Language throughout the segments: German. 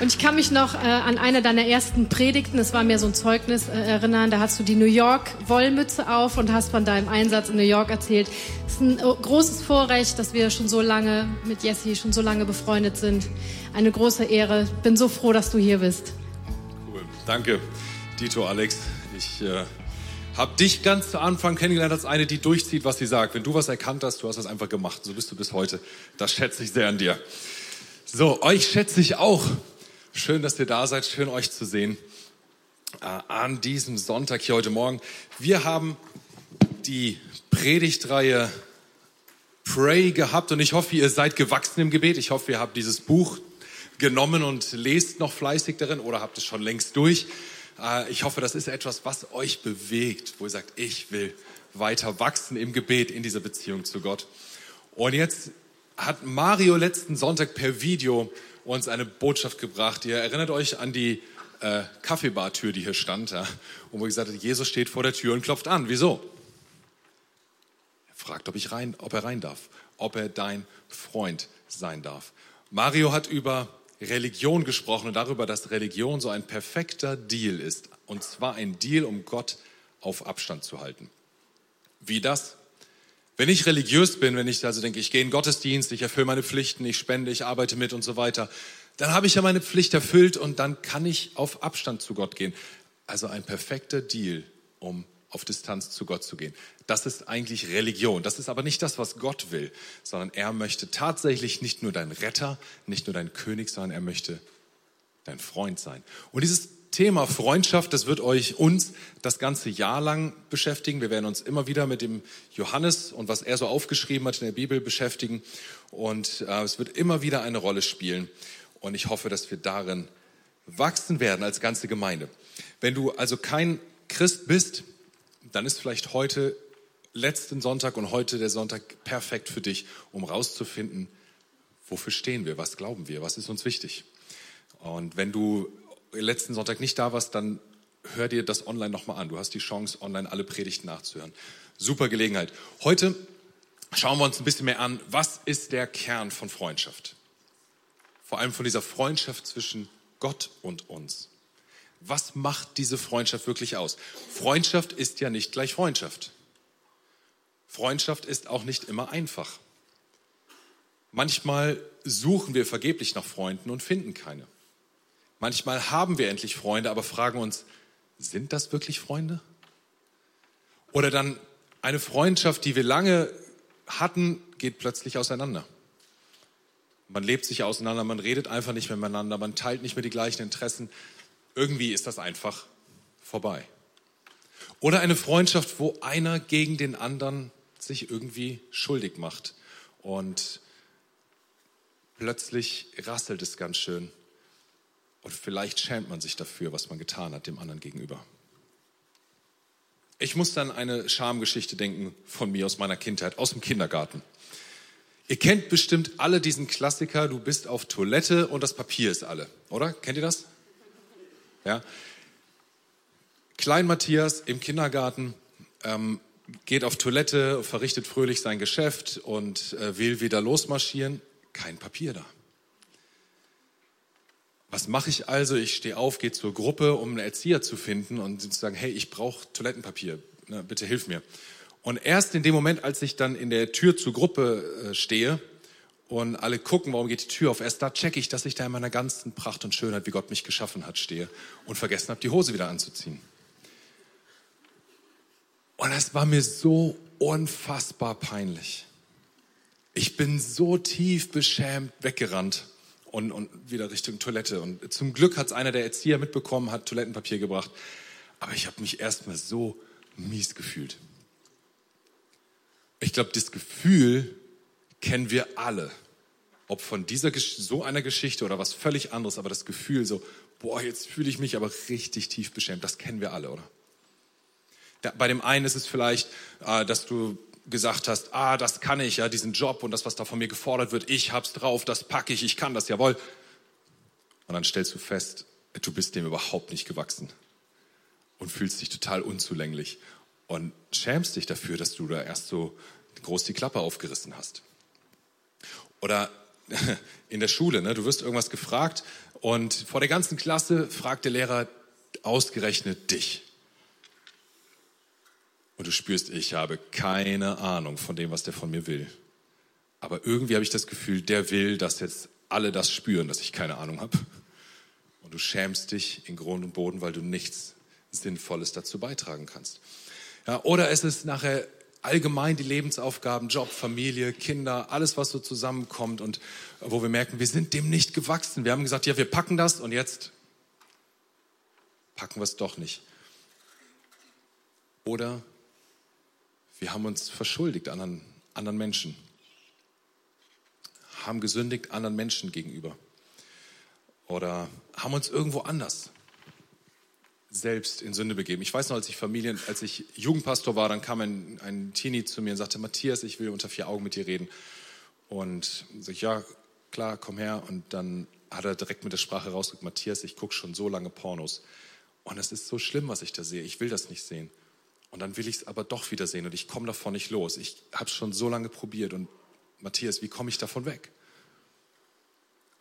Und ich kann mich noch äh, an eine deiner ersten Predigten, das war mir so ein Zeugnis, äh, erinnern. Da hast du die New York Wollmütze auf und hast von deinem Einsatz in New York erzählt. Es ist ein äh, großes Vorrecht, dass wir schon so lange mit Jessie schon so lange befreundet sind. Eine große Ehre. Bin so froh, dass du hier bist. Cool. Danke, Dito, Alex. Ich äh, habe dich ganz zu Anfang kennengelernt als eine, die durchzieht, was sie sagt. Wenn du was erkannt hast, du hast das einfach gemacht. So bist du bis heute. Das schätze ich sehr an dir. So, euch schätze ich auch. Schön, dass ihr da seid. Schön, euch zu sehen äh, an diesem Sonntag hier heute Morgen. Wir haben die Predigtreihe Pray gehabt und ich hoffe, ihr seid gewachsen im Gebet. Ich hoffe, ihr habt dieses Buch genommen und lest noch fleißig darin oder habt es schon längst durch. Äh, ich hoffe, das ist etwas, was euch bewegt, wo ihr sagt, ich will weiter wachsen im Gebet, in dieser Beziehung zu Gott. Und jetzt hat Mario letzten Sonntag per Video uns eine Botschaft gebracht. Ihr erinnert euch an die äh, Kaffeebartür, die hier stand, ja, und wo gesagt hat, Jesus steht vor der Tür und klopft an. Wieso? Er fragt, ob, ich rein, ob er rein darf, ob er dein Freund sein darf. Mario hat über Religion gesprochen und darüber, dass Religion so ein perfekter Deal ist. Und zwar ein Deal, um Gott auf Abstand zu halten. Wie das? Wenn ich religiös bin, wenn ich also denke, ich gehe in Gottesdienst, ich erfülle meine Pflichten, ich spende, ich arbeite mit und so weiter, dann habe ich ja meine Pflicht erfüllt und dann kann ich auf Abstand zu Gott gehen. Also ein perfekter Deal, um auf Distanz zu Gott zu gehen. Das ist eigentlich Religion. Das ist aber nicht das, was Gott will, sondern er möchte tatsächlich nicht nur dein Retter, nicht nur dein König, sondern er möchte dein Freund sein. Und dieses Thema Freundschaft, das wird euch uns das ganze Jahr lang beschäftigen. Wir werden uns immer wieder mit dem Johannes und was er so aufgeschrieben hat in der Bibel beschäftigen. Und äh, es wird immer wieder eine Rolle spielen. Und ich hoffe, dass wir darin wachsen werden als ganze Gemeinde. Wenn du also kein Christ bist, dann ist vielleicht heute letzten Sonntag und heute der Sonntag perfekt für dich, um rauszufinden, wofür stehen wir, was glauben wir, was ist uns wichtig. Und wenn du letzten Sonntag nicht da warst, dann hör dir das online nochmal an. Du hast die Chance, online alle Predigten nachzuhören. Super Gelegenheit. Heute schauen wir uns ein bisschen mehr an, was ist der Kern von Freundschaft? Vor allem von dieser Freundschaft zwischen Gott und uns. Was macht diese Freundschaft wirklich aus? Freundschaft ist ja nicht gleich Freundschaft. Freundschaft ist auch nicht immer einfach. Manchmal suchen wir vergeblich nach Freunden und finden keine. Manchmal haben wir endlich Freunde, aber fragen uns, sind das wirklich Freunde? Oder dann eine Freundschaft, die wir lange hatten, geht plötzlich auseinander. Man lebt sich auseinander, man redet einfach nicht mehr miteinander, man teilt nicht mehr die gleichen Interessen. Irgendwie ist das einfach vorbei. Oder eine Freundschaft, wo einer gegen den anderen sich irgendwie schuldig macht und plötzlich rasselt es ganz schön und vielleicht schämt man sich dafür, was man getan hat dem anderen gegenüber. Ich muss dann eine Schamgeschichte denken von mir aus meiner Kindheit, aus dem Kindergarten. Ihr kennt bestimmt alle diesen Klassiker, du bist auf Toilette und das Papier ist alle, oder? Kennt ihr das? Ja. Klein Matthias im Kindergarten ähm, geht auf Toilette, verrichtet fröhlich sein Geschäft und äh, will wieder losmarschieren. Kein Papier da. Was mache ich also? Ich stehe auf, gehe zur Gruppe, um einen Erzieher zu finden und zu sagen, hey, ich brauche Toilettenpapier, ne, bitte hilf mir. Und erst in dem Moment, als ich dann in der Tür zur Gruppe äh, stehe und alle gucken, warum geht die Tür auf, erst da checke ich, dass ich da in meiner ganzen Pracht und Schönheit, wie Gott mich geschaffen hat, stehe und vergessen habe, die Hose wieder anzuziehen. Und es war mir so unfassbar peinlich. Ich bin so tief beschämt weggerannt und, und wieder Richtung Toilette. Und zum Glück hat es einer der Erzieher mitbekommen, hat Toilettenpapier gebracht. Aber ich habe mich erstmal so mies gefühlt. Ich glaube, das Gefühl kennen wir alle. Ob von dieser so einer Geschichte oder was völlig anderes, aber das Gefühl so, boah, jetzt fühle ich mich aber richtig tief beschämt. Das kennen wir alle, oder? bei dem einen ist es vielleicht, äh, dass du gesagt hast, ah, das kann ich, ja, diesen Job und das, was da von mir gefordert wird, ich hab's drauf, das packe ich, ich kann das, jawohl. Und dann stellst du fest, du bist dem überhaupt nicht gewachsen und fühlst dich total unzulänglich und schämst dich dafür, dass du da erst so groß die Klappe aufgerissen hast. Oder in der Schule, ne, du wirst irgendwas gefragt Und vor der ganzen Klasse fragt der Lehrer ausgerechnet dich. Und du spürst, ich habe keine Ahnung von dem, was der von mir will. Aber irgendwie habe ich das Gefühl, der will, dass jetzt alle das spüren, dass ich keine Ahnung habe. Und du schämst dich in Grund und Boden, weil du nichts Sinnvolles dazu beitragen kannst. Ja, oder es ist nachher allgemein die Lebensaufgaben, Job, Familie, Kinder, alles, was so zusammenkommt und wo wir merken, wir sind dem nicht gewachsen. Wir haben gesagt, ja, wir packen das und jetzt packen wir es doch nicht. Oder wir haben uns verschuldigt anderen, anderen Menschen, haben gesündigt anderen Menschen gegenüber oder haben uns irgendwo anders selbst in Sünde begeben. Ich weiß noch, als ich Familien, als ich Jugendpastor war, dann kam ein, ein Teenie zu mir und sagte, Matthias, ich will unter vier Augen mit dir reden. Und sag ich, ja, klar, komm her. Und dann hat er direkt mit der Sprache rausgekriegt, Matthias, ich gucke schon so lange Pornos. Und es ist so schlimm, was ich da sehe. Ich will das nicht sehen. Und dann will ich es aber doch wieder sehen und ich komme davon nicht los. Ich habe es schon so lange probiert und Matthias, wie komme ich davon weg?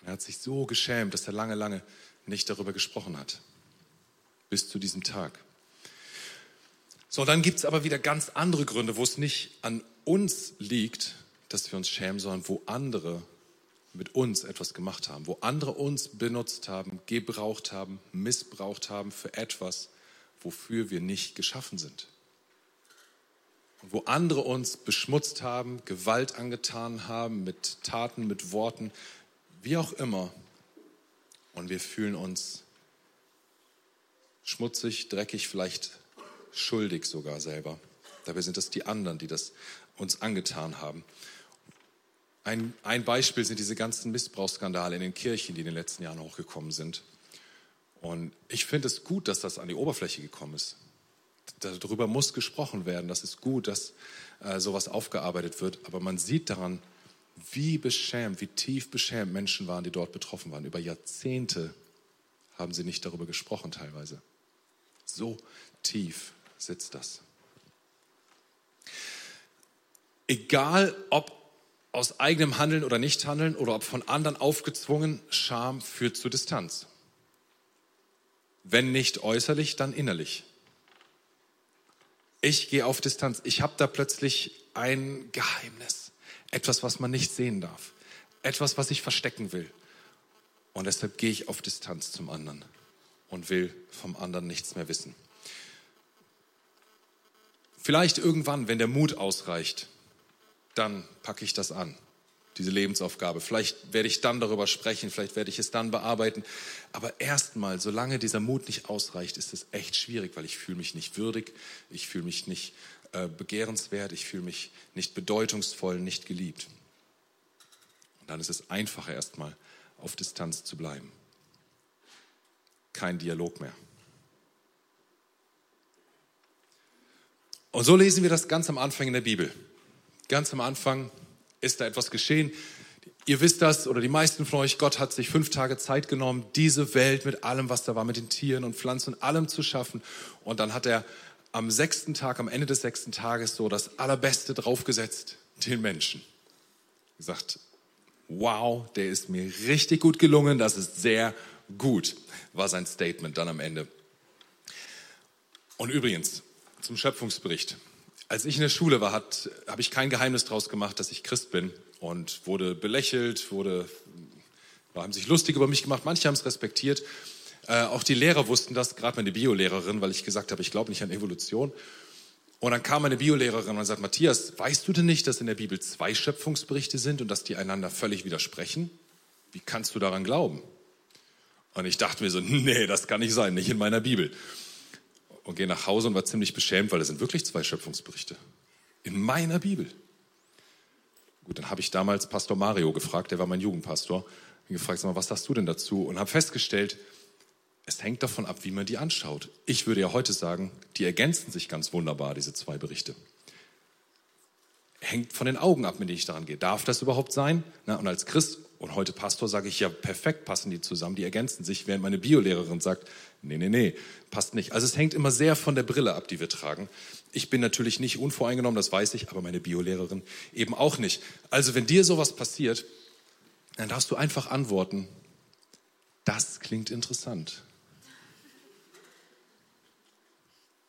Und er hat sich so geschämt, dass er lange, lange nicht darüber gesprochen hat bis zu diesem Tag. So, dann gibt es aber wieder ganz andere Gründe, wo es nicht an uns liegt, dass wir uns schämen, sondern wo andere mit uns etwas gemacht haben, wo andere uns benutzt haben, gebraucht haben, missbraucht haben für etwas, wofür wir nicht geschaffen sind. Und wo andere uns beschmutzt haben, Gewalt angetan haben, mit Taten, mit Worten, wie auch immer. Und wir fühlen uns schmutzig, dreckig, vielleicht schuldig sogar selber. Dabei sind es die anderen, die das uns angetan haben. Ein, ein Beispiel sind diese ganzen Missbrauchsskandale in den Kirchen, die in den letzten Jahren hochgekommen sind. Und ich finde es gut, dass das an die Oberfläche gekommen ist. Darüber muss gesprochen werden. Das ist gut, dass äh, sowas aufgearbeitet wird. Aber man sieht daran, wie beschämt, wie tief beschämt Menschen waren, die dort betroffen waren. Über Jahrzehnte haben sie nicht darüber gesprochen teilweise. So tief sitzt das. Egal ob aus eigenem Handeln oder Nichthandeln oder ob von anderen aufgezwungen, Scham führt zu Distanz. Wenn nicht äußerlich, dann innerlich. Ich gehe auf Distanz. Ich habe da plötzlich ein Geheimnis. Etwas, was man nicht sehen darf. Etwas, was ich verstecken will. Und deshalb gehe ich auf Distanz zum anderen und will vom anderen nichts mehr wissen. Vielleicht irgendwann, wenn der Mut ausreicht, dann packe ich das an, diese Lebensaufgabe. Vielleicht werde ich dann darüber sprechen, vielleicht werde ich es dann bearbeiten. Aber erstmal, solange dieser Mut nicht ausreicht, ist es echt schwierig, weil ich fühle mich nicht würdig, ich fühle mich nicht äh, begehrenswert, ich fühle mich nicht bedeutungsvoll, nicht geliebt. Und dann ist es einfacher erstmal auf Distanz zu bleiben kein Dialog mehr. Und so lesen wir das ganz am Anfang in der Bibel. Ganz am Anfang ist da etwas geschehen. Ihr wisst das, oder die meisten von euch, Gott hat sich fünf Tage Zeit genommen, diese Welt mit allem, was da war, mit den Tieren und Pflanzen und allem zu schaffen. Und dann hat er am sechsten Tag, am Ende des sechsten Tages so das Allerbeste draufgesetzt, den Menschen. Gesagt, wow, der ist mir richtig gut gelungen, das ist sehr gut, war sein Statement dann am Ende. Und übrigens, zum Schöpfungsbericht. Als ich in der Schule war, habe ich kein Geheimnis daraus gemacht, dass ich Christ bin und wurde belächelt, wurde, haben sich lustig über mich gemacht, manche haben es respektiert. Äh, auch die Lehrer wussten das, gerade meine Biolehrerin, weil ich gesagt habe, ich glaube nicht an Evolution. Und dann kam meine Biolehrerin und sagt, Matthias, weißt du denn nicht, dass in der Bibel zwei Schöpfungsberichte sind und dass die einander völlig widersprechen? Wie kannst du daran glauben? Und ich dachte mir so, nee, das kann nicht sein, nicht in meiner Bibel. Und gehe nach Hause und war ziemlich beschämt, weil es sind wirklich zwei Schöpfungsberichte. In meiner Bibel. Gut, dann habe ich damals Pastor Mario gefragt, der war mein Jugendpastor. Ich gefragt, sag mal, was sagst du denn dazu? Und habe festgestellt, es hängt davon ab, wie man die anschaut. Ich würde ja heute sagen, die ergänzen sich ganz wunderbar, diese zwei Berichte. Hängt von den Augen ab, mit denen ich daran gehe. Darf das überhaupt sein? Na, und als Christ und heute Pastor sage ich, ja, perfekt passen die zusammen, die ergänzen sich, während meine Biolehrerin sagt, nee, nee, nee, passt nicht. Also es hängt immer sehr von der Brille ab, die wir tragen. Ich bin natürlich nicht unvoreingenommen, das weiß ich, aber meine Biolehrerin eben auch nicht. Also wenn dir sowas passiert, dann darfst du einfach antworten, Das klingt interessant.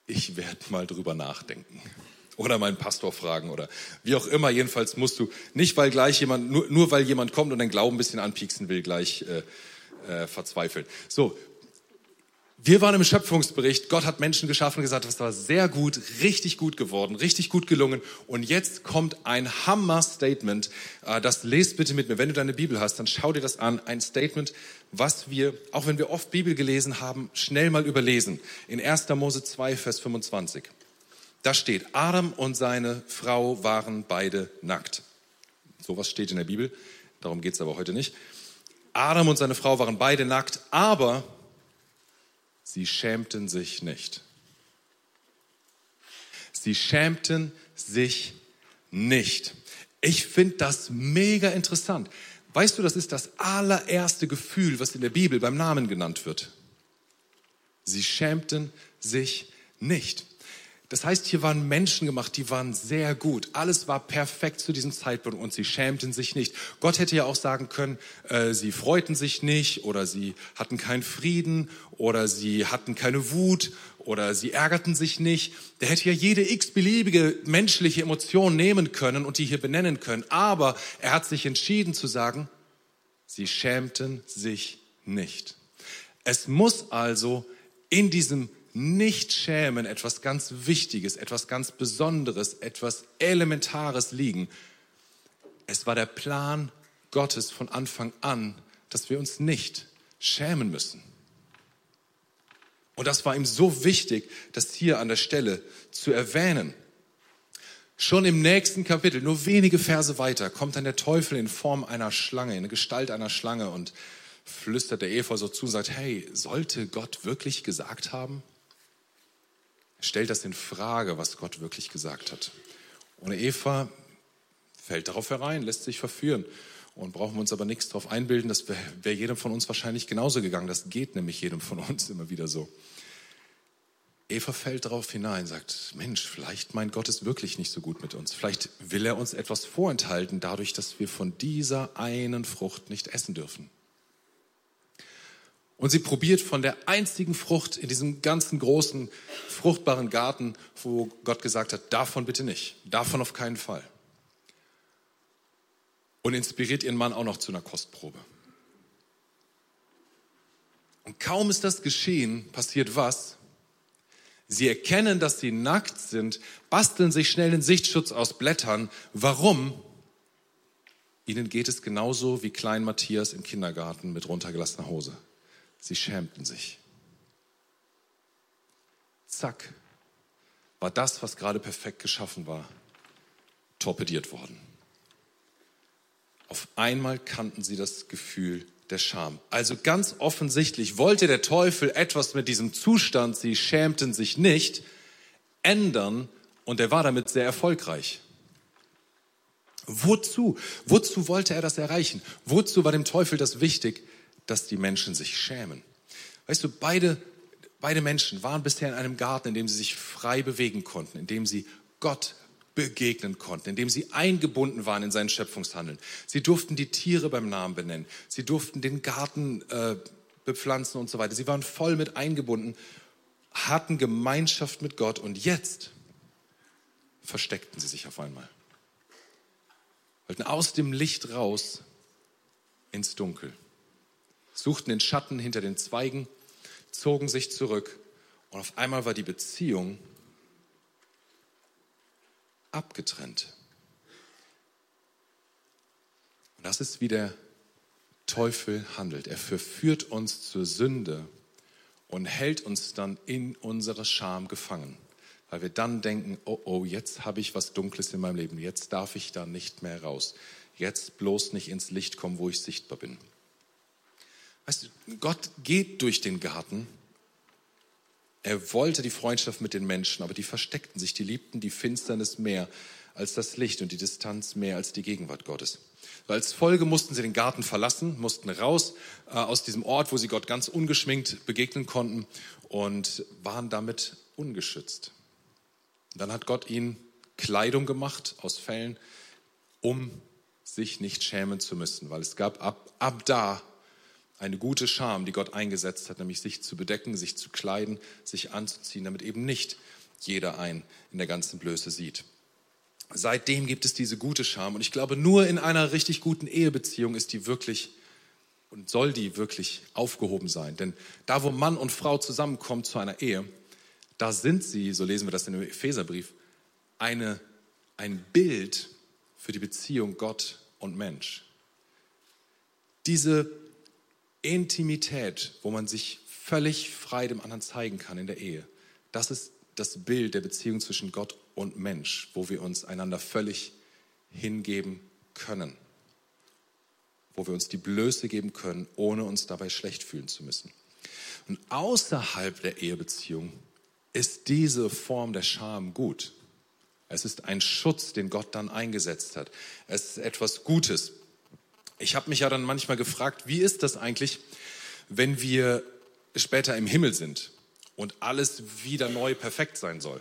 Ich werde mal drüber nachdenken. Oder meinen Pastor fragen oder wie auch immer. Jedenfalls musst du nicht, weil gleich jemand, nur, nur weil jemand kommt und dein Glauben ein bisschen anpieksen will, gleich äh, äh, verzweifeln. So, wir waren im Schöpfungsbericht. Gott hat Menschen geschaffen und gesagt, das war sehr gut, richtig gut geworden, richtig gut gelungen. Und jetzt kommt ein Hammer-Statement. Äh, das lest bitte mit mir. Wenn du deine Bibel hast, dann schau dir das an. Ein Statement, was wir, auch wenn wir oft Bibel gelesen haben, schnell mal überlesen. In 1. Mose 2, Vers 25. Da steht, Adam und seine Frau waren beide nackt. Sowas steht in der Bibel. Darum geht es aber heute nicht. Adam und seine Frau waren beide nackt, aber Sie schämten sich nicht. Sie schämten sich nicht. Ich finde das mega interessant. Weißt du, das ist das allererste Gefühl, was in der Bibel beim Namen genannt wird. Sie schämten sich nicht. Das heißt, hier waren Menschen gemacht, die waren sehr gut. Alles war perfekt zu diesem Zeitpunkt und sie schämten sich nicht. Gott hätte ja auch sagen können, äh, sie freuten sich nicht oder sie hatten keinen Frieden oder sie hatten keine Wut oder sie ärgerten sich nicht. Der hätte ja jede x-beliebige menschliche Emotion nehmen können und die hier benennen können. Aber er hat sich entschieden zu sagen, sie schämten sich nicht. Es muss also in diesem nicht schämen etwas ganz Wichtiges, etwas ganz Besonderes, etwas Elementares liegen. Es war der Plan Gottes von Anfang an, dass wir uns nicht schämen müssen. Und das war ihm so wichtig, das hier an der Stelle zu erwähnen. Schon im nächsten Kapitel, nur wenige Verse weiter, kommt dann der Teufel in Form einer Schlange, in Gestalt einer Schlange und flüstert der Eva so zu, sagt, hey, sollte Gott wirklich gesagt haben? Stellt das in Frage, was Gott wirklich gesagt hat. Und Eva fällt darauf herein, lässt sich verführen. Und brauchen wir uns aber nichts darauf einbilden, das wäre wär jedem von uns wahrscheinlich genauso gegangen. Das geht nämlich jedem von uns immer wieder so. Eva fällt darauf hinein, sagt, Mensch, vielleicht meint Gott es wirklich nicht so gut mit uns. Vielleicht will er uns etwas vorenthalten, dadurch, dass wir von dieser einen Frucht nicht essen dürfen. Und sie probiert von der einzigen Frucht in diesem ganzen großen, fruchtbaren Garten, wo Gott gesagt hat, davon bitte nicht, davon auf keinen Fall. Und inspiriert ihren Mann auch noch zu einer Kostprobe. Und kaum ist das geschehen, passiert was? Sie erkennen, dass sie nackt sind, basteln sich schnell einen Sichtschutz aus Blättern. Warum? Ihnen geht es genauso wie Klein Matthias im Kindergarten mit runtergelassener Hose. Sie schämten sich. Zack, war das, was gerade perfekt geschaffen war, torpediert worden. Auf einmal kannten sie das Gefühl der Scham. Also ganz offensichtlich wollte der Teufel etwas mit diesem Zustand, sie schämten sich nicht, ändern und er war damit sehr erfolgreich. Wozu? Wozu wollte er das erreichen? Wozu war dem Teufel das wichtig? Dass die Menschen sich schämen. Weißt du, beide, beide Menschen waren bisher in einem Garten, in dem sie sich frei bewegen konnten, in dem sie Gott begegnen konnten, in dem sie eingebunden waren in sein Schöpfungshandeln. Sie durften die Tiere beim Namen benennen. Sie durften den Garten äh, bepflanzen und so weiter. Sie waren voll mit eingebunden, hatten Gemeinschaft mit Gott und jetzt versteckten sie sich auf einmal. Wollten aus dem Licht raus ins Dunkel suchten den Schatten hinter den Zweigen, zogen sich zurück und auf einmal war die Beziehung abgetrennt. Und das ist, wie der Teufel handelt. Er verführt uns zur Sünde und hält uns dann in unserer Scham gefangen, weil wir dann denken, oh oh, jetzt habe ich was Dunkles in meinem Leben, jetzt darf ich da nicht mehr raus, jetzt bloß nicht ins Licht kommen, wo ich sichtbar bin. Weißt du, Gott geht durch den Garten. Er wollte die Freundschaft mit den Menschen, aber die versteckten sich, die liebten die Finsternis mehr als das Licht und die Distanz mehr als die Gegenwart Gottes. Als Folge mussten sie den Garten verlassen, mussten raus äh, aus diesem Ort, wo sie Gott ganz ungeschminkt begegnen konnten und waren damit ungeschützt. Dann hat Gott ihnen Kleidung gemacht aus Fellen, um sich nicht schämen zu müssen, weil es gab ab, ab da eine gute Scham, die Gott eingesetzt hat, nämlich sich zu bedecken, sich zu kleiden, sich anzuziehen, damit eben nicht jeder einen in der ganzen Blöße sieht. Seitdem gibt es diese gute Scham und ich glaube, nur in einer richtig guten Ehebeziehung ist die wirklich und soll die wirklich aufgehoben sein. Denn da, wo Mann und Frau zusammenkommen zu einer Ehe, da sind sie, so lesen wir das in dem Epheserbrief, eine, ein Bild für die Beziehung Gott und Mensch. Diese Intimität, wo man sich völlig frei dem anderen zeigen kann in der Ehe, das ist das Bild der Beziehung zwischen Gott und Mensch, wo wir uns einander völlig hingeben können, wo wir uns die Blöße geben können, ohne uns dabei schlecht fühlen zu müssen. Und außerhalb der Ehebeziehung ist diese Form der Scham gut. Es ist ein Schutz, den Gott dann eingesetzt hat. Es ist etwas Gutes. Ich habe mich ja dann manchmal gefragt, wie ist das eigentlich, wenn wir später im Himmel sind und alles wieder neu perfekt sein soll?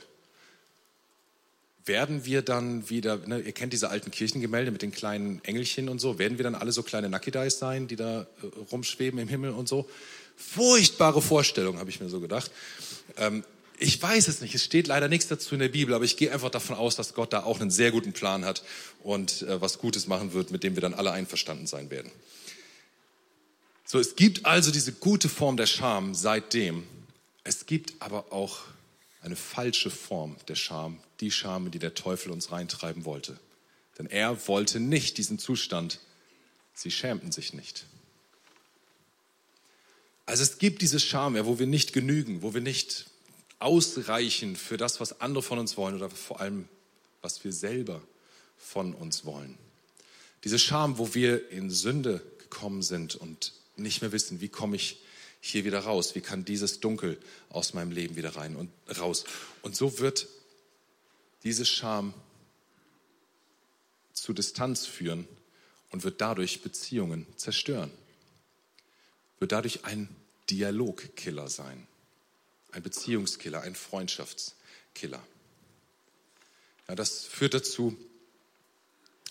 Werden wir dann wieder, ne, ihr kennt diese alten Kirchengemälde mit den kleinen Engelchen und so, werden wir dann alle so kleine Nakidais sein, die da äh, rumschweben im Himmel und so? Furchtbare Vorstellung, habe ich mir so gedacht. Ähm, ich weiß es nicht, es steht leider nichts dazu in der Bibel, aber ich gehe einfach davon aus, dass Gott da auch einen sehr guten Plan hat und äh, was Gutes machen wird, mit dem wir dann alle einverstanden sein werden. So, es gibt also diese gute Form der Scham seitdem. Es gibt aber auch eine falsche Form der Scham, die Scham, die der Teufel uns reintreiben wollte. Denn er wollte nicht diesen Zustand. Sie schämten sich nicht. Also es gibt diese Scham, wo wir nicht genügen, wo wir nicht ausreichen für das, was andere von uns wollen oder vor allem, was wir selber von uns wollen. Diese Scham, wo wir in Sünde gekommen sind und nicht mehr wissen, wie komme ich hier wieder raus, wie kann dieses Dunkel aus meinem Leben wieder rein und raus. Und so wird diese Scham zu Distanz führen und wird dadurch Beziehungen zerstören, wird dadurch ein Dialogkiller sein ein Beziehungskiller, ein Freundschaftskiller. Ja, das führt dazu,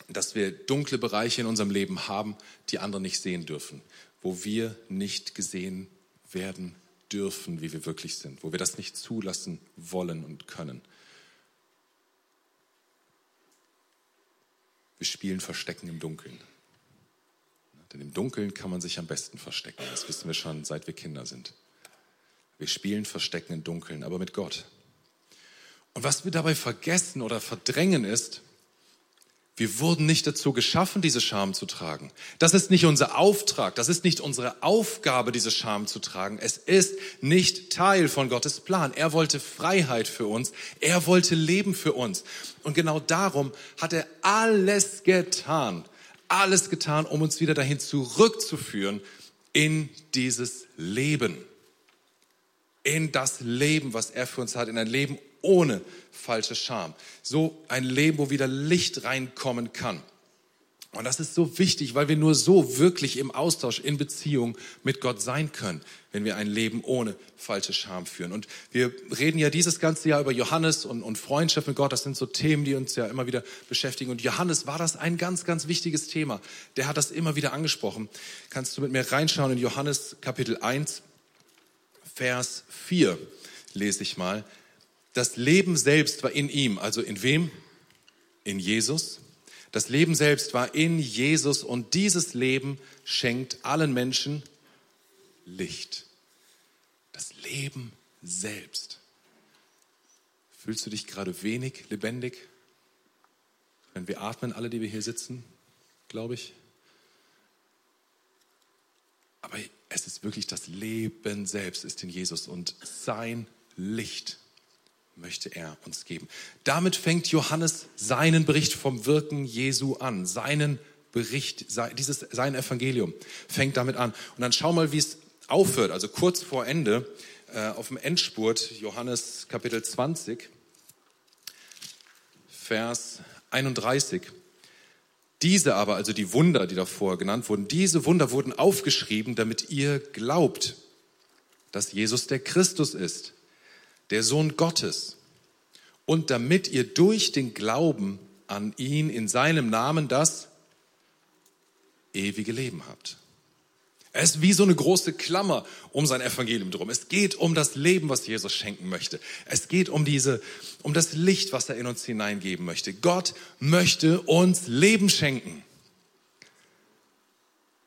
dass wir dunkle Bereiche in unserem Leben haben, die andere nicht sehen dürfen, wo wir nicht gesehen werden dürfen, wie wir wirklich sind, wo wir das nicht zulassen wollen und können. Wir spielen Verstecken im Dunkeln. Denn im Dunkeln kann man sich am besten verstecken. Das wissen wir schon, seit wir Kinder sind. Wir spielen Verstecken im Dunkeln, aber mit Gott. Und was wir dabei vergessen oder verdrängen ist, wir wurden nicht dazu geschaffen, diese Scham zu tragen. Das ist nicht unser Auftrag, das ist nicht unsere Aufgabe, diese Scham zu tragen. Es ist nicht Teil von Gottes Plan. Er wollte Freiheit für uns, er wollte Leben für uns. Und genau darum hat er alles getan, alles getan, um uns wieder dahin zurückzuführen in dieses Leben in das Leben, was er für uns hat, in ein Leben ohne falsche Scham. So ein Leben, wo wieder Licht reinkommen kann. Und das ist so wichtig, weil wir nur so wirklich im Austausch, in Beziehung mit Gott sein können, wenn wir ein Leben ohne falsche Scham führen. Und wir reden ja dieses ganze Jahr über Johannes und, und Freundschaft mit Gott. Das sind so Themen, die uns ja immer wieder beschäftigen. Und Johannes war das ein ganz, ganz wichtiges Thema. Der hat das immer wieder angesprochen. Kannst du mit mir reinschauen in Johannes Kapitel 1? Vers 4 lese ich mal. Das Leben selbst war in ihm, also in wem? In Jesus. Das Leben selbst war in Jesus und dieses Leben schenkt allen Menschen Licht. Das Leben selbst. Fühlst du dich gerade wenig lebendig? Wenn wir atmen, alle, die wir hier sitzen, glaube ich. Aber es ist wirklich das Leben selbst, ist in Jesus und sein Licht möchte er uns geben. Damit fängt Johannes seinen Bericht vom Wirken Jesu an, seinen Bericht, dieses, sein Evangelium fängt damit an. Und dann schau mal, wie es aufhört, also kurz vor Ende, äh, auf dem Endspurt, Johannes Kapitel 20, Vers 31. Diese aber, also die Wunder, die davor genannt wurden, diese Wunder wurden aufgeschrieben, damit ihr glaubt, dass Jesus der Christus ist, der Sohn Gottes. Und damit ihr durch den Glauben an ihn in seinem Namen das ewige Leben habt. Er ist wie so eine große Klammer um sein Evangelium drum. Es geht um das Leben, was Jesus schenken möchte. Es geht um diese, um das Licht, was er in uns hineingeben möchte. Gott möchte uns Leben schenken.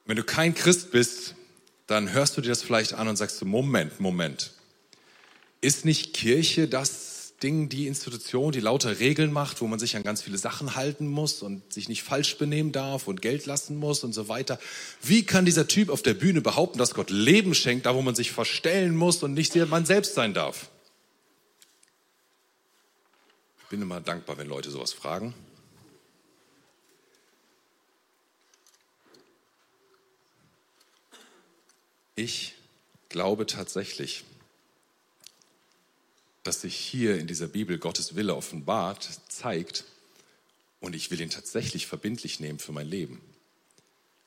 Wenn du kein Christ bist, dann hörst du dir das vielleicht an und sagst du, Moment, Moment. Ist nicht Kirche Ding, die Institution, die lauter Regeln macht, wo man sich an ganz viele Sachen halten muss und sich nicht falsch benehmen darf und Geld lassen muss und so weiter. Wie kann dieser Typ auf der Bühne behaupten, dass Gott Leben schenkt, da wo man sich verstellen muss und nicht man selbst sein darf? Ich bin immer dankbar, wenn Leute sowas fragen. Ich glaube tatsächlich, dass sich hier in dieser Bibel Gottes Wille offenbart, zeigt und ich will ihn tatsächlich verbindlich nehmen für mein Leben.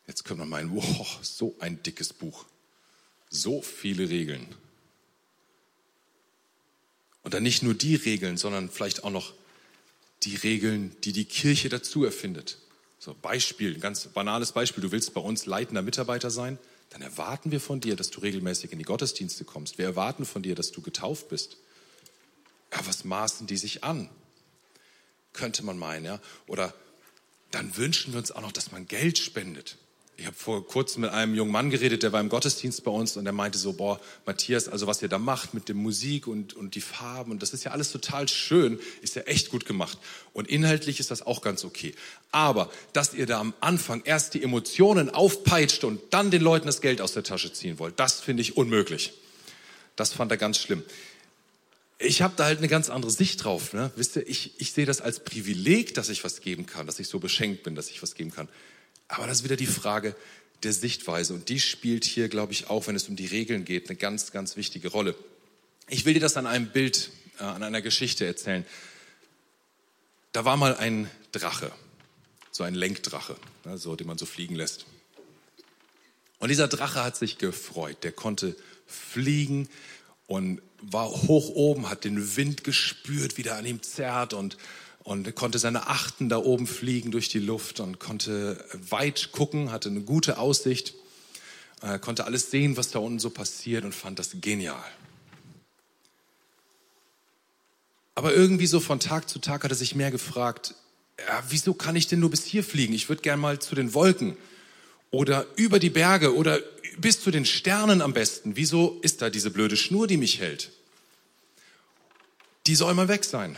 Jetzt könnte man meinen, wow, so ein dickes Buch, so viele Regeln. Und dann nicht nur die Regeln, sondern vielleicht auch noch die Regeln, die die Kirche dazu erfindet. So Beispiel, ein ganz banales Beispiel. Du willst bei uns leitender Mitarbeiter sein, dann erwarten wir von dir, dass du regelmäßig in die Gottesdienste kommst. Wir erwarten von dir, dass du getauft bist. Ja, was maßen die sich an? Könnte man meinen, ja. Oder dann wünschen wir uns auch noch, dass man Geld spendet. Ich habe vor kurzem mit einem jungen Mann geredet, der war im Gottesdienst bei uns und der meinte so, boah, Matthias, also was ihr da macht mit der Musik und, und die Farben und das ist ja alles total schön, ist ja echt gut gemacht. Und inhaltlich ist das auch ganz okay. Aber, dass ihr da am Anfang erst die Emotionen aufpeitscht und dann den Leuten das Geld aus der Tasche ziehen wollt, das finde ich unmöglich. Das fand er ganz schlimm ich habe da halt eine ganz andere Sicht drauf. Ne? Wisst ihr, ich, ich sehe das als Privileg, dass ich was geben kann, dass ich so beschenkt bin, dass ich was geben kann. Aber das ist wieder die Frage der Sichtweise. Und die spielt hier, glaube ich, auch, wenn es um die Regeln geht, eine ganz, ganz wichtige Rolle. Ich will dir das an einem Bild, äh, an einer Geschichte erzählen. Da war mal ein Drache, so ein Lenkdrache, ne, so, den man so fliegen lässt. Und dieser Drache hat sich gefreut. Der konnte fliegen, und war hoch oben, hat den Wind gespürt, wie der an ihm zerrt und, und konnte seine Achten da oben fliegen durch die Luft und konnte weit gucken, hatte eine gute Aussicht, äh, konnte alles sehen, was da unten so passiert und fand das genial. Aber irgendwie so von Tag zu Tag hat er sich mehr gefragt, ja, wieso kann ich denn nur bis hier fliegen? Ich würde gern mal zu den Wolken oder über die Berge oder bis zu den Sternen am besten. Wieso ist da diese blöde Schnur, die mich hält? Die soll mal weg sein.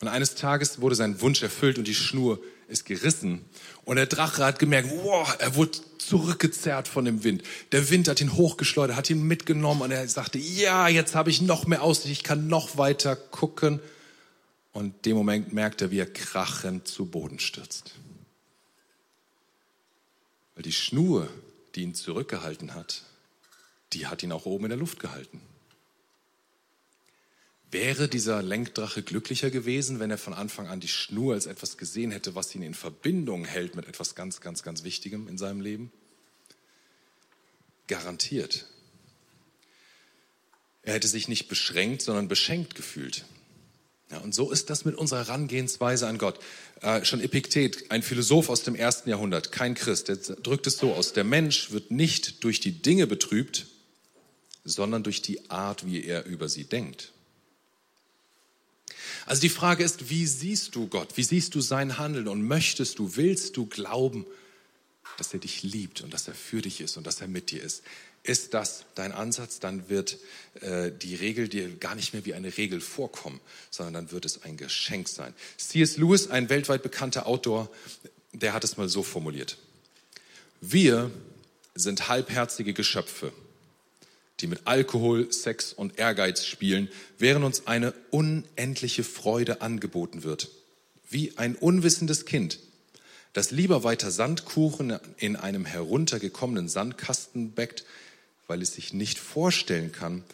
Und eines Tages wurde sein Wunsch erfüllt und die Schnur ist gerissen. Und der Drache hat gemerkt, wow, er wurde zurückgezerrt von dem Wind. Der Wind hat ihn hochgeschleudert, hat ihn mitgenommen und er sagte, ja, jetzt habe ich noch mehr Aussicht, ich kann noch weiter gucken. Und dem Moment merkt er, wie er krachend zu Boden stürzt. Weil die Schnur, die ihn zurückgehalten hat, die hat ihn auch oben in der Luft gehalten. Wäre dieser Lenkdrache glücklicher gewesen, wenn er von Anfang an die Schnur als etwas gesehen hätte, was ihn in Verbindung hält mit etwas ganz, ganz, ganz Wichtigem in seinem Leben? Garantiert. Er hätte sich nicht beschränkt, sondern beschenkt gefühlt. Ja, und so ist das mit unserer Herangehensweise an Gott. Äh, schon Epiktet, ein Philosoph aus dem ersten Jahrhundert, kein Christ, der drückt es so aus. Der Mensch wird nicht durch die Dinge betrübt, sondern durch die Art, wie er über sie denkt. Also die Frage ist, wie siehst du Gott? Wie siehst du sein Handeln? Und möchtest du, willst du glauben, dass er dich liebt und dass er für dich ist und dass er mit dir ist? Ist das dein Ansatz, dann wird äh, die Regel dir gar nicht mehr wie eine Regel vorkommen, sondern dann wird es ein Geschenk sein. C.S. Lewis, ein weltweit bekannter Autor, der hat es mal so formuliert. Wir sind halbherzige Geschöpfe, die mit Alkohol, Sex und Ehrgeiz spielen, während uns eine unendliche Freude angeboten wird. Wie ein unwissendes Kind, das lieber weiter Sandkuchen in einem heruntergekommenen Sandkasten bäckt, weil es sich nicht vorstellen kann,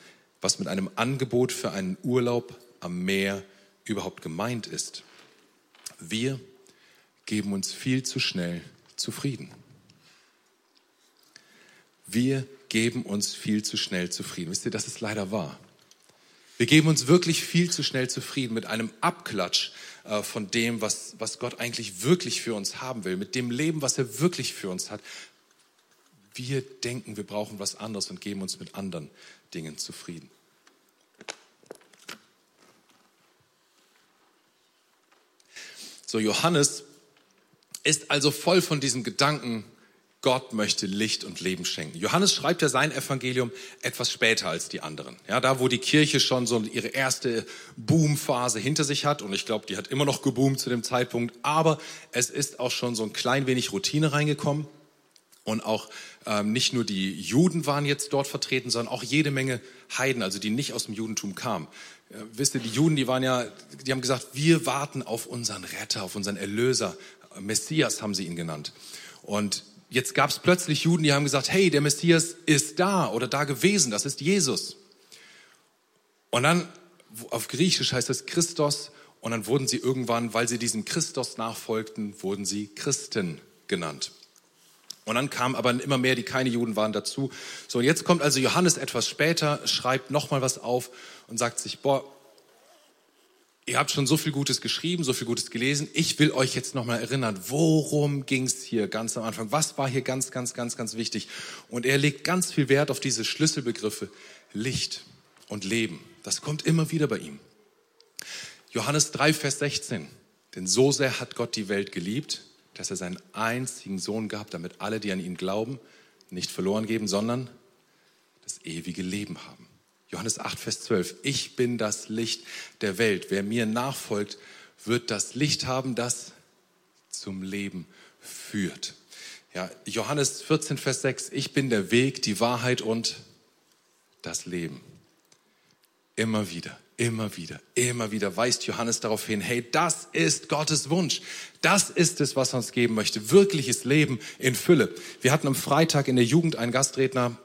was mit einem Angebot für einen Urlaub am Meer überhaupt gemeint ist. Wir geben uns viel zu schnell zufrieden. Wir geben uns viel zu schnell zufrieden. Wisst ihr, das ist leider wahr. Wir geben uns wirklich viel zu schnell zufrieden mit einem Abklatsch äh, von dem, was, was Gott eigentlich wirklich für uns haben will, mit dem Leben, was er wirklich für uns hat, Wir denken, wir brauchen was anderes und geben uns mit anderen Dingen zufrieden. So, Johannes ist also voll von diesem Gedanken, Gott möchte Licht und Leben schenken. Johannes schreibt ja sein Evangelium etwas später als die anderen. Ja, da wo die Kirche schon so ihre erste Boomphase hinter sich hat und ich glaube, die hat immer noch geboomt zu dem Zeitpunkt, aber es ist auch schon so ein klein wenig Routine reingekommen und auch ähm, nicht nur die Juden waren jetzt dort vertreten, sondern auch jede Menge Heiden, also die nicht aus dem Judentum kamen. Ja, wisst ihr, die Juden, die waren ja, die haben gesagt, wir warten auf unseren Retter, auf unseren Erlöser. Messias haben sie ihn genannt. Und jetzt gab es plötzlich Juden, die haben gesagt, hey, der Messias ist da oder da gewesen, das ist Jesus. Und dann, auf Griechisch heißt es Christos, und dann wurden sie irgendwann, weil sie diesem Christos nachfolgten, wurden sie Christen genannt. Und dann kamen aber immer mehr, die keine Juden waren, dazu. So, jetzt kommt also Johannes etwas später, schreibt nochmal was auf und sagt sich, boah, ihr habt schon so viel Gutes geschrieben, so viel Gutes gelesen. Ich will euch jetzt nochmal erinnern, worum ging es hier ganz am Anfang? Was war hier ganz, ganz, ganz, ganz wichtig? Und er legt ganz viel Wert auf diese Schlüsselbegriffe Licht und Leben. Das kommt immer wieder bei ihm. Johannes 3, Vers 16. Denn so sehr hat Gott die Welt geliebt, dass er seinen einzigen Sohn gab, damit alle, die an ihn glauben, nicht verloren geben, sondern das ewige Leben haben. Johannes 8, Vers 12. Ich bin das Licht der Welt. Wer mir nachfolgt, wird das Licht haben, das zum Leben führt. Ja, Johannes 14, Vers 6. Ich bin der Weg, die Wahrheit und das Leben. Immer wieder. Immer wieder, immer wieder weist Johannes darauf hin, hey, das ist Gottes Wunsch. Das ist es, was er uns geben möchte. Wirkliches Leben in Fülle. Wir hatten am Freitag in der Jugend einen Gastredner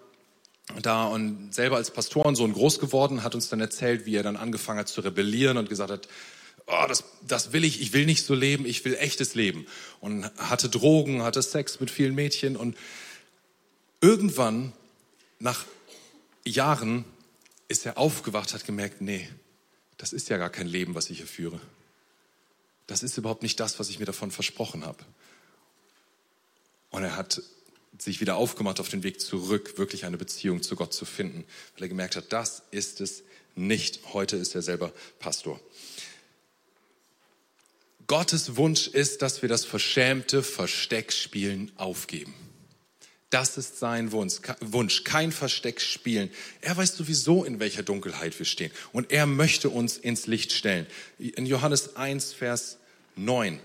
da und selber als Pastorensohn groß geworden, hat uns dann erzählt, wie er dann angefangen hat zu rebellieren und gesagt hat, oh, das, das will ich, ich will nicht so leben, ich will echtes Leben. Und hatte Drogen, hatte Sex mit vielen Mädchen und irgendwann nach Jahren ist er aufgewacht, hat gemerkt, nee, das ist ja gar kein Leben, was ich hier führe. Das ist überhaupt nicht das, was ich mir davon versprochen habe. Und er hat sich wieder aufgemacht auf den Weg zurück, wirklich eine Beziehung zu Gott zu finden, weil er gemerkt hat, das ist es nicht. Heute ist er selber Pastor. Gottes Wunsch ist, dass wir das verschämte Versteckspielen aufgeben. Das ist sein Wunsch. Kein Versteck spielen. Er weiß sowieso, in welcher Dunkelheit wir stehen. Und er möchte uns ins Licht stellen. In Johannes 1, Vers 9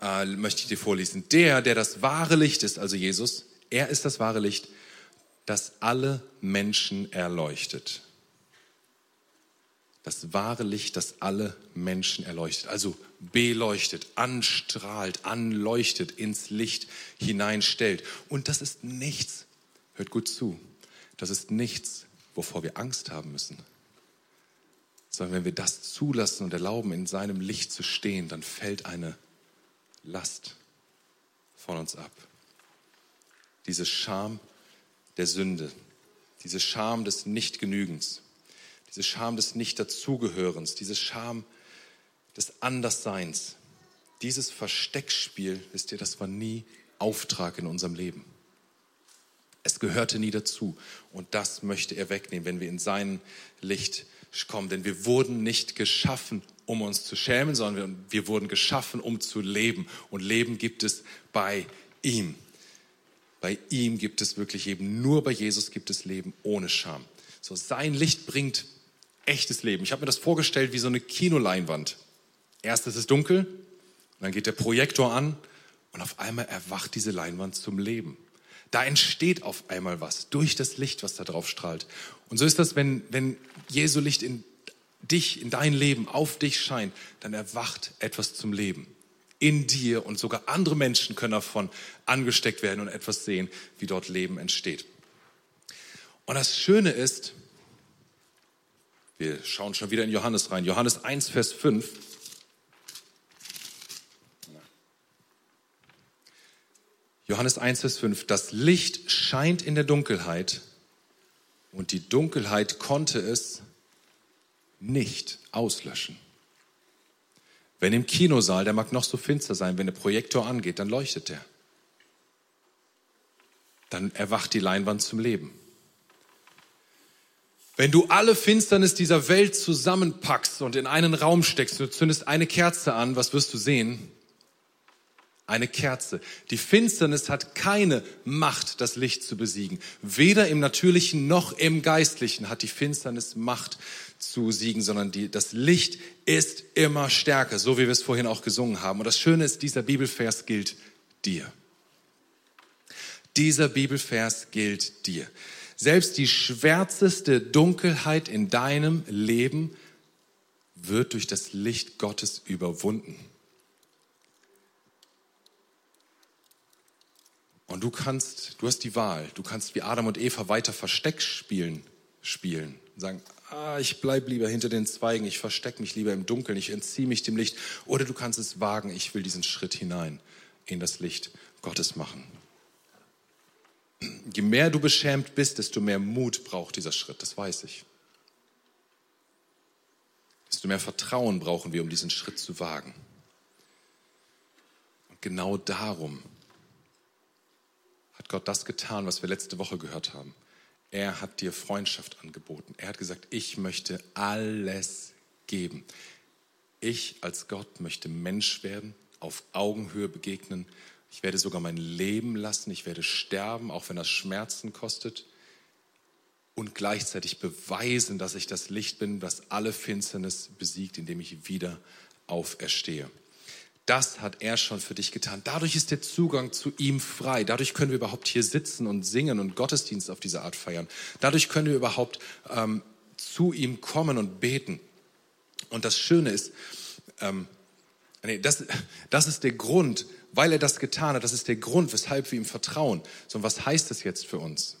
äh, möchte ich dir vorlesen. Der, der das wahre Licht ist, also Jesus, er ist das wahre Licht, das alle Menschen erleuchtet das wahre Licht, das alle Menschen erleuchtet. Also beleuchtet, anstrahlt, anleuchtet, ins Licht hineinstellt. Und das ist nichts, hört gut zu, das ist nichts, wovor wir Angst haben müssen. Sondern wenn wir das zulassen und erlauben, in seinem Licht zu stehen, dann fällt eine Last von uns ab. Diese Scham der Sünde, diese Scham des Nichtgenügens diese Scham des Nicht-Dazugehörens, diese Scham des Andersseins, dieses Versteckspiel, wisst ihr, das war nie Auftrag in unserem Leben. Es gehörte nie dazu. Und das möchte er wegnehmen, wenn wir in sein Licht kommen. Denn wir wurden nicht geschaffen, um uns zu schämen, sondern wir wurden geschaffen, um zu leben. Und Leben gibt es bei ihm. Bei ihm gibt es wirklich eben, nur bei Jesus gibt es Leben ohne Scham. So, sein Licht bringt echtes Leben. Ich habe mir das vorgestellt wie so eine Kinoleinwand. Erst ist es dunkel, dann geht der Projektor an und auf einmal erwacht diese Leinwand zum Leben. Da entsteht auf einmal was durch das Licht, was da drauf strahlt. Und so ist das, wenn, wenn Jesu Licht in dich, in dein Leben, auf dich scheint, dann erwacht etwas zum Leben in dir und sogar andere Menschen können davon angesteckt werden und etwas sehen, wie dort Leben entsteht. Und das Schöne ist, wir schauen schon wieder in Johannes rein. Johannes 1, Vers 5. Johannes 1, Vers 5. Das Licht scheint in der Dunkelheit und die Dunkelheit konnte es nicht auslöschen. Wenn im Kinosaal, der mag noch so finster sein, wenn der Projektor angeht, dann leuchtet der. dann erwacht die Leinwand zum Leben. Wenn du alle Finsternis dieser Welt zusammenpackst und in einen Raum steckst, du zündest eine Kerze an, was wirst du sehen? Eine Kerze. Die Finsternis hat keine Macht, das Licht zu besiegen. Weder im Natürlichen noch im Geistlichen hat die Finsternis Macht zu siegen, sondern die, das Licht ist immer stärker, so wie wir es vorhin auch gesungen haben. Und das Schöne ist, dieser Bibelvers gilt dir. Dieser Bibelvers gilt dir. Selbst die schwärzeste Dunkelheit in deinem Leben wird durch das Licht Gottes überwunden. Und du kannst, du hast die Wahl. Du kannst wie Adam und Eva weiter Versteck spielen, spielen. Sagen, ah, ich bleib lieber hinter den Zweigen, ich verstecke mich lieber im Dunkeln, ich entziehe mich dem Licht. Oder du kannst es wagen, ich will diesen Schritt hinein in das Licht Gottes machen. Je mehr du beschämt bist, desto mehr Mut braucht dieser Schritt, das weiß ich. Desto mehr Vertrauen brauchen wir, um diesen Schritt zu wagen. Und genau darum hat Gott das getan, was wir letzte Woche gehört haben. Er hat dir Freundschaft angeboten. Er hat gesagt, ich möchte alles geben. Ich als Gott möchte Mensch werden, auf Augenhöhe begegnen ich werde sogar mein Leben lassen. Ich werde sterben, auch wenn das Schmerzen kostet. Und gleichzeitig beweisen, dass ich das Licht bin, das alle Finsternis besiegt, indem ich wieder auferstehe. Das hat er schon für dich getan. Dadurch ist der Zugang zu ihm frei. Dadurch können wir überhaupt hier sitzen und singen und Gottesdienst auf diese Art feiern. Dadurch können wir überhaupt ähm, zu ihm kommen und beten. Und das Schöne ist, ähm, nee, das, das ist der Grund, weil er das getan hat. Das ist der Grund, weshalb wir ihm vertrauen. So, was heißt das jetzt für uns?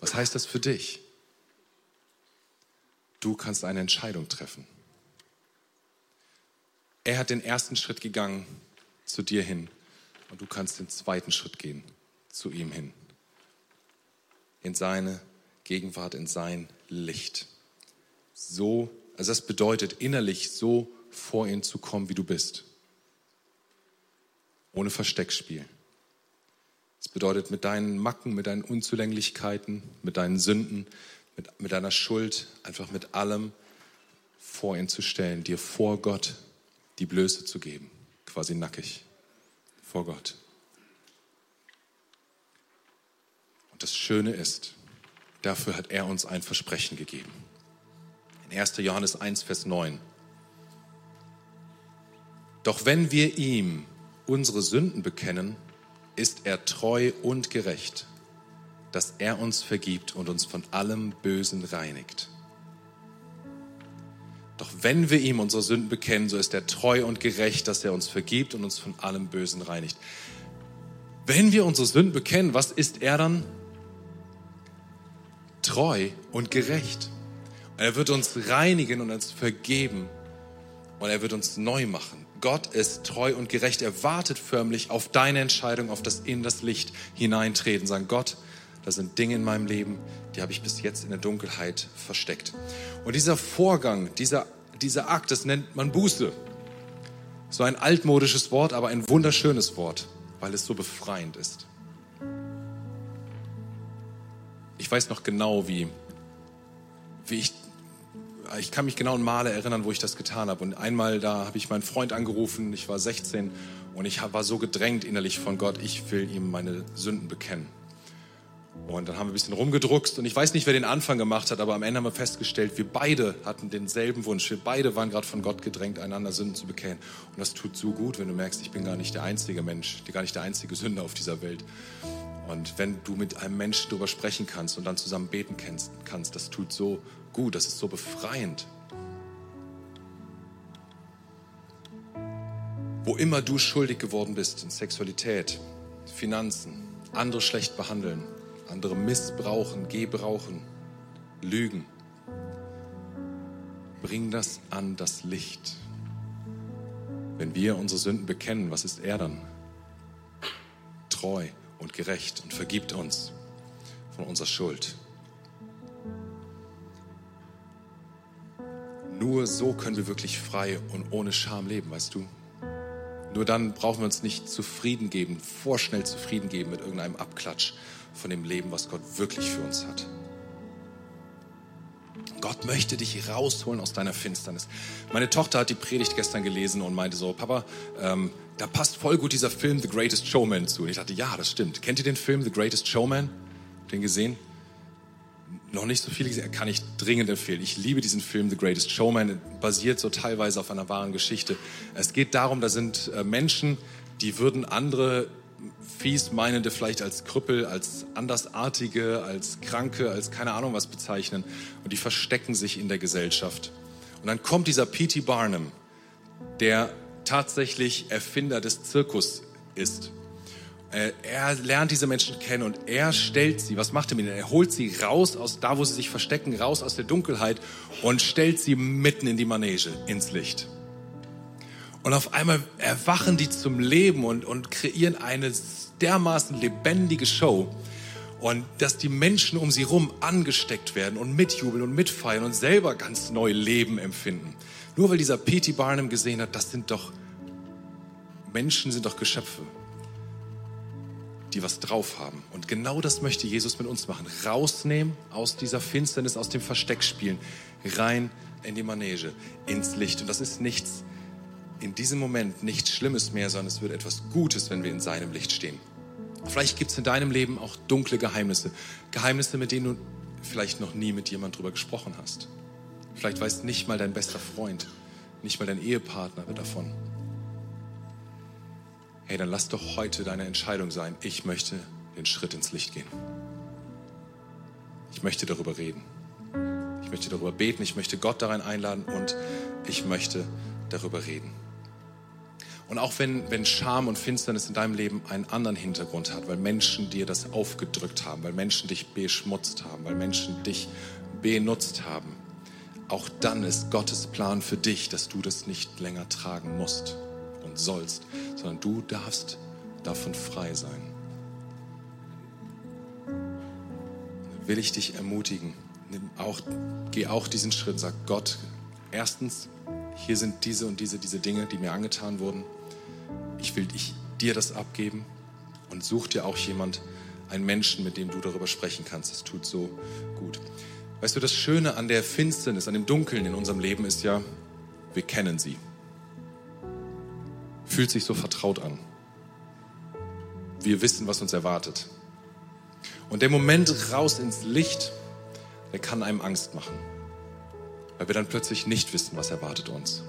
Was heißt das für dich? Du kannst eine Entscheidung treffen. Er hat den ersten Schritt gegangen zu dir hin und du kannst den zweiten Schritt gehen zu ihm hin. In seine Gegenwart, in sein Licht. So, also das bedeutet innerlich so vor ihn zu kommen, wie du bist ohne Versteckspiel. Das bedeutet, mit deinen Macken, mit deinen Unzulänglichkeiten, mit deinen Sünden, mit, mit deiner Schuld, einfach mit allem vor ihn zu stellen, dir vor Gott die Blöße zu geben, quasi nackig vor Gott. Und das Schöne ist, dafür hat er uns ein Versprechen gegeben. In 1. Johannes 1, Vers 9. Doch wenn wir ihm unsere Sünden bekennen, ist er treu und gerecht, dass er uns vergibt und uns von allem Bösen reinigt. Doch wenn wir ihm unsere Sünden bekennen, so ist er treu und gerecht, dass er uns vergibt und uns von allem Bösen reinigt. Wenn wir unsere Sünden bekennen, was ist er dann? Treu und gerecht. Er wird uns reinigen und uns vergeben und er wird uns neu machen. Gott ist treu und gerecht. Er wartet förmlich auf deine Entscheidung, auf das in das Licht hineintreten. Sagen, Gott, da sind Dinge in meinem Leben, die habe ich bis jetzt in der Dunkelheit versteckt. Und dieser Vorgang, dieser, dieser Akt, das nennt man Buße. So ein altmodisches Wort, aber ein wunderschönes Wort, weil es so befreiend ist. Ich weiß noch genau, wie, wie ich ich kann mich genau an Male erinnern, wo ich das getan habe. Und einmal da habe ich meinen Freund angerufen, ich war 16 und ich war so gedrängt innerlich von Gott, ich will ihm meine Sünden bekennen. Und dann haben wir ein bisschen rumgedruckst und ich weiß nicht, wer den Anfang gemacht hat, aber am Ende haben wir festgestellt, wir beide hatten denselben Wunsch. Wir beide waren gerade von Gott gedrängt, einander Sünden zu bekennen. Und das tut so gut, wenn du merkst, ich bin gar nicht der einzige Mensch, gar nicht der einzige Sünder auf dieser Welt. Und wenn du mit einem Menschen darüber sprechen kannst und dann zusammen beten kannst, das tut so gut, das ist so befreiend. Wo immer du schuldig geworden bist in Sexualität, Finanzen, andere schlecht behandeln, andere missbrauchen, gebrauchen, lügen, bring das an das Licht. Wenn wir unsere Sünden bekennen, was ist er dann? Treu und gerecht und vergibt uns von unserer Schuld. Nur so können wir wirklich frei und ohne Scham leben, weißt du? Nur dann brauchen wir uns nicht zufrieden geben, vorschnell zufrieden geben mit irgendeinem Abklatsch von dem Leben, was Gott wirklich für uns hat. Gott möchte dich rausholen aus deiner Finsternis. Meine Tochter hat die Predigt gestern gelesen und meinte so, Papa, ähm, da passt voll gut dieser Film The Greatest Showman zu. Und ich dachte, ja, das stimmt. Kennt ihr den Film The Greatest Showman? Den gesehen? Noch nicht so viele gesehen, kann ich dringend empfehlen. Ich liebe diesen Film The Greatest Showman, basiert so teilweise auf einer wahren Geschichte. Es geht darum, da sind äh, Menschen, die würden andere fies meinende vielleicht als Krüppel, als Andersartige, als Kranke, als keine Ahnung was bezeichnen. Und die verstecken sich in der Gesellschaft. Und dann kommt dieser P.T. Barnum, der tatsächlich Erfinder des Zirkus ist. Er lernt diese Menschen kennen und er stellt sie, was macht er mit ihnen? Er holt sie raus aus da, wo sie sich verstecken, raus aus der Dunkelheit und stellt sie mitten in die Manege, ins Licht. Und auf einmal erwachen die zum Leben und, und kreieren eine dermaßen lebendige Show. Und dass die Menschen um sie rum angesteckt werden und mitjubeln und mitfeiern und selber ganz neu Leben empfinden. Nur weil dieser P.T. Barnum gesehen hat, das sind doch, Menschen sind doch Geschöpfe, die was drauf haben. Und genau das möchte Jesus mit uns machen. Rausnehmen aus dieser Finsternis, aus dem Versteckspielen, rein in die Manege, ins Licht. Und das ist nichts in diesem Moment nichts Schlimmes mehr, sondern es wird etwas Gutes, wenn wir in seinem Licht stehen. Vielleicht gibt es in deinem Leben auch dunkle Geheimnisse. Geheimnisse, mit denen du vielleicht noch nie mit jemand drüber gesprochen hast. Vielleicht weiß nicht mal dein bester Freund, nicht mal dein Ehepartner davon. Hey, dann lass doch heute deine Entscheidung sein. Ich möchte den Schritt ins Licht gehen. Ich möchte darüber reden. Ich möchte darüber beten. Ich möchte Gott darin einladen und ich möchte darüber reden. Und auch wenn, wenn Scham und Finsternis in deinem Leben einen anderen Hintergrund hat, weil Menschen dir das aufgedrückt haben, weil Menschen dich beschmutzt haben, weil Menschen dich benutzt haben, auch dann ist Gottes Plan für dich, dass du das nicht länger tragen musst und sollst, sondern du darfst davon frei sein. Will ich dich ermutigen, auch, geh auch diesen Schritt, sag Gott, erstens, hier sind diese und diese, diese Dinge, die mir angetan wurden ich will ich, dir das abgeben und such dir auch jemand, einen Menschen, mit dem du darüber sprechen kannst. Das tut so gut. Weißt du, das Schöne an der Finsternis, an dem Dunkeln in unserem Leben ist ja, wir kennen sie. Fühlt sich so vertraut an. Wir wissen, was uns erwartet. Und der Moment raus ins Licht, der kann einem Angst machen. Weil wir dann plötzlich nicht wissen, was erwartet uns.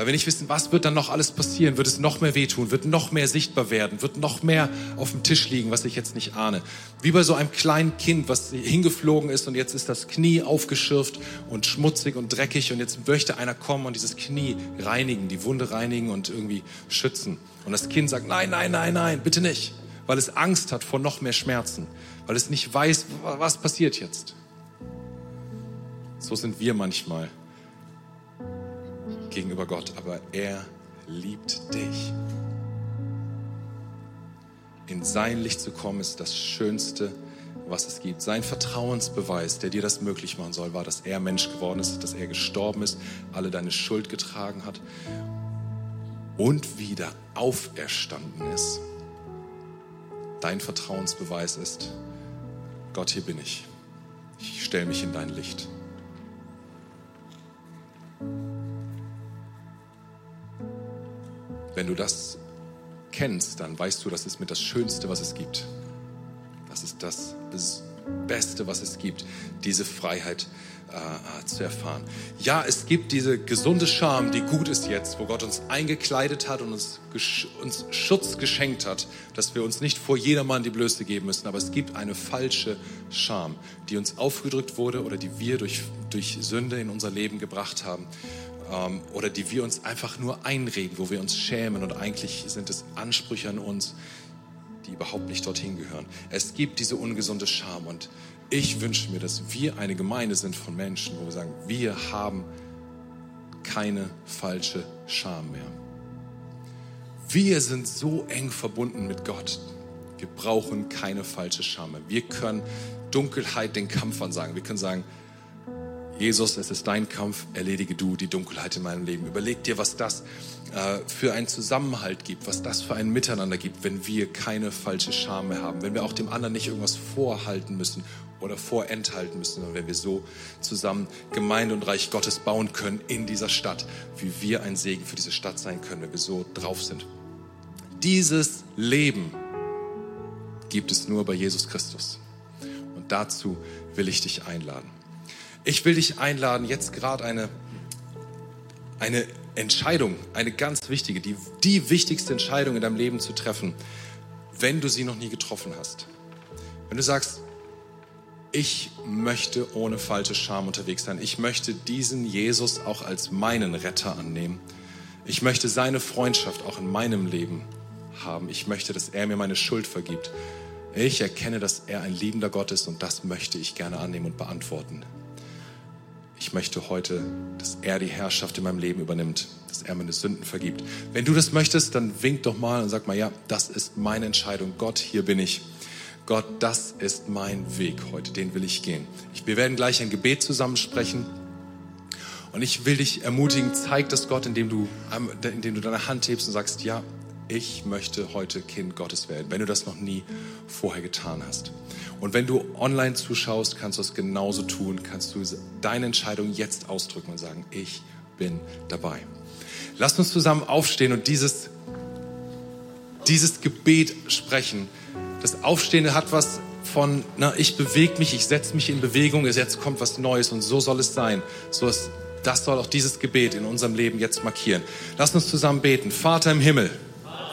Weil wir nicht wissen, was wird dann noch alles passieren, wird es noch mehr wehtun, wird noch mehr sichtbar werden, wird noch mehr auf dem Tisch liegen, was ich jetzt nicht ahne. Wie bei so einem kleinen Kind, was hingeflogen ist und jetzt ist das Knie aufgeschürft und schmutzig und dreckig und jetzt möchte einer kommen und dieses Knie reinigen, die Wunde reinigen und irgendwie schützen. Und das Kind sagt, nein, nein, nein, nein, bitte nicht, weil es Angst hat vor noch mehr Schmerzen, weil es nicht weiß, was passiert jetzt. So sind wir manchmal gegenüber Gott, aber er liebt dich. In sein Licht zu kommen, ist das Schönste, was es gibt. Sein Vertrauensbeweis, der dir das möglich machen soll, war, dass er Mensch geworden ist, dass er gestorben ist, alle deine Schuld getragen hat und wieder auferstanden ist. Dein Vertrauensbeweis ist, Gott, hier bin ich. Ich stelle mich in dein Licht. Wenn du das kennst, dann weißt du, das ist mit das Schönste, was es gibt. Das ist das Beste, was es gibt, diese Freiheit äh, zu erfahren. Ja, es gibt diese gesunde Scham, die gut ist jetzt, wo Gott uns eingekleidet hat und uns, uns Schutz geschenkt hat, dass wir uns nicht vor jedermann die Blöße geben müssen. Aber es gibt eine falsche Scham, die uns aufgedrückt wurde oder die wir durch, durch Sünde in unser Leben gebracht haben ähm, oder die wir uns einfach nur einreden, wo wir uns schämen und eigentlich sind es Ansprüche an uns, die überhaupt nicht dorthin gehören. Es gibt diese ungesunde Scham und ich wünsche mir, dass wir eine Gemeinde sind von Menschen, wo wir sagen, wir haben keine falsche Scham mehr. Wir sind so eng verbunden mit Gott. Wir brauchen keine falsche Scham mehr. Wir können Dunkelheit den Kampf ansagen. Wir können sagen, Jesus, es ist dein Kampf, erledige du die Dunkelheit in meinem Leben. Überleg dir, was das äh, für einen Zusammenhalt gibt, was das für ein Miteinander gibt, wenn wir keine falsche Scham mehr haben, wenn wir auch dem anderen nicht irgendwas vorhalten müssen oder vorenthalten müssen, sondern wenn wir so zusammen Gemeinde und Reich Gottes bauen können in dieser Stadt, wie wir ein Segen für diese Stadt sein können, wenn wir so drauf sind. Dieses Leben gibt es nur bei Jesus Christus. Und dazu will ich dich einladen. Ich will dich einladen, jetzt gerade eine, eine Entscheidung, eine ganz wichtige, die, die wichtigste Entscheidung in deinem Leben zu treffen, wenn du sie noch nie getroffen hast. Wenn du sagst, ich möchte ohne falsche Scham unterwegs sein. Ich möchte diesen Jesus auch als meinen Retter annehmen. Ich möchte seine Freundschaft auch in meinem Leben haben. Ich möchte, dass er mir meine Schuld vergibt. Ich erkenne, dass er ein liebender Gott ist und das möchte ich gerne annehmen und beantworten. Ich möchte heute, dass er die Herrschaft in meinem Leben übernimmt, dass er meine Sünden vergibt. Wenn du das möchtest, dann wink doch mal und sag mal, ja, das ist meine Entscheidung. Gott, hier bin ich. Gott, das ist mein Weg heute, den will ich gehen. wir werden gleich ein Gebet zusammensprechen. Und ich will dich ermutigen, zeig das Gott, indem du, indem du deine Hand hebst und sagst, ja, ich möchte heute Kind Gottes werden, wenn du das noch nie vorher getan hast. Und wenn du online zuschaust, kannst du es genauso tun, kannst du deine Entscheidung jetzt ausdrücken und sagen, ich bin dabei. Lasst uns zusammen aufstehen und dieses, dieses Gebet sprechen. Das Aufstehen hat was von, na, ich bewege mich, ich setze mich in Bewegung, jetzt kommt was Neues und so soll es sein. So ist, das soll auch dieses Gebet in unserem Leben jetzt markieren. Lasst uns zusammen beten. Vater im Himmel.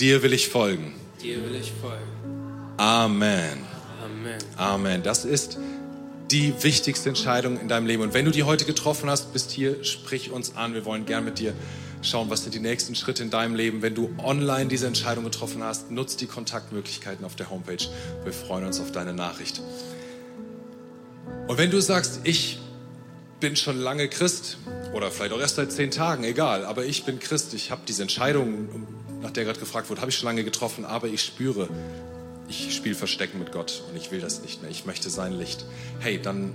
Dir will ich folgen. Dir will ich folgen. Amen. Amen. Amen. Das ist die wichtigste Entscheidung in deinem Leben. Und wenn du die heute getroffen hast, bist hier, sprich uns an. Wir wollen gern mit dir schauen, was sind die nächsten Schritte in deinem Leben. Wenn du online diese Entscheidung getroffen hast, nutzt die Kontaktmöglichkeiten auf der Homepage. Wir freuen uns auf deine Nachricht. Und wenn du sagst, ich bin schon lange Christ oder vielleicht auch erst seit zehn Tagen, egal, aber ich bin Christ, ich habe diese Entscheidung nach der gerade gefragt wurde, habe ich schon lange getroffen, aber ich spüre, ich spiele Verstecken mit Gott und ich will das nicht mehr. Ich möchte sein Licht. Hey, dann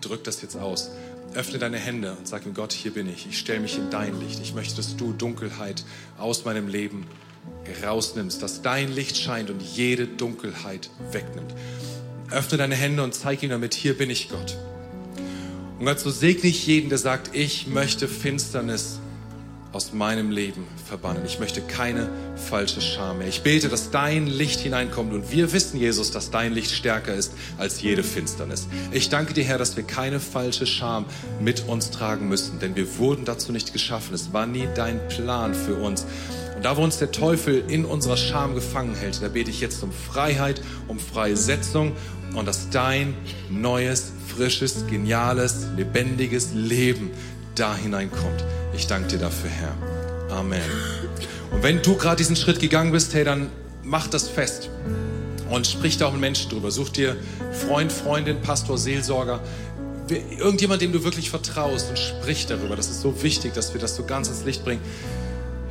drück das jetzt aus. Öffne deine Hände und sag ihm, Gott, hier bin ich. Ich stelle mich in dein Licht. Ich möchte, dass du Dunkelheit aus meinem Leben rausnimmst, dass dein Licht scheint und jede Dunkelheit wegnimmt. Öffne deine Hände und zeig ihm damit, hier bin ich Gott. Und Gott, so segne ich jeden, der sagt, ich möchte Finsternis aus meinem Leben verbannen. Ich möchte keine falsche Scham mehr. Ich bete, dass dein Licht hineinkommt und wir wissen, Jesus, dass dein Licht stärker ist als jede Finsternis. Ich danke dir, Herr, dass wir keine falsche Scham mit uns tragen müssen, denn wir wurden dazu nicht geschaffen. Es war nie dein Plan für uns. Und da, wo uns der Teufel in unserer Scham gefangen hält, da bete ich jetzt um Freiheit, um Freisetzung und dass dein neues, frisches, geniales, lebendiges Leben da hineinkommt. Ich danke dir dafür, Herr. Amen. Und wenn du gerade diesen Schritt gegangen bist, hey, dann mach das fest und sprich da auch mit Menschen drüber. Such dir Freund, Freundin, Pastor, Seelsorger, irgendjemand, dem du wirklich vertraust und sprich darüber. Das ist so wichtig, dass wir das so ganz ins Licht bringen.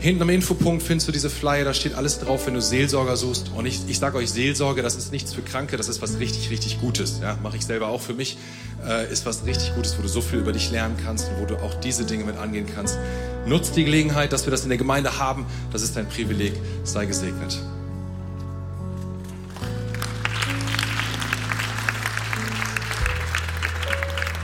Hinten am Infopunkt findest du diese Flyer, da steht alles drauf, wenn du Seelsorger suchst. Und ich, ich sage euch, Seelsorge, das ist nichts für Kranke, das ist was richtig, richtig Gutes. Ja, Mache ich selber auch für mich. Äh, ist was richtig Gutes, wo du so viel über dich lernen kannst und wo du auch diese Dinge mit angehen kannst. Nutzt die Gelegenheit, dass wir das in der Gemeinde haben. Das ist dein Privileg. Sei gesegnet.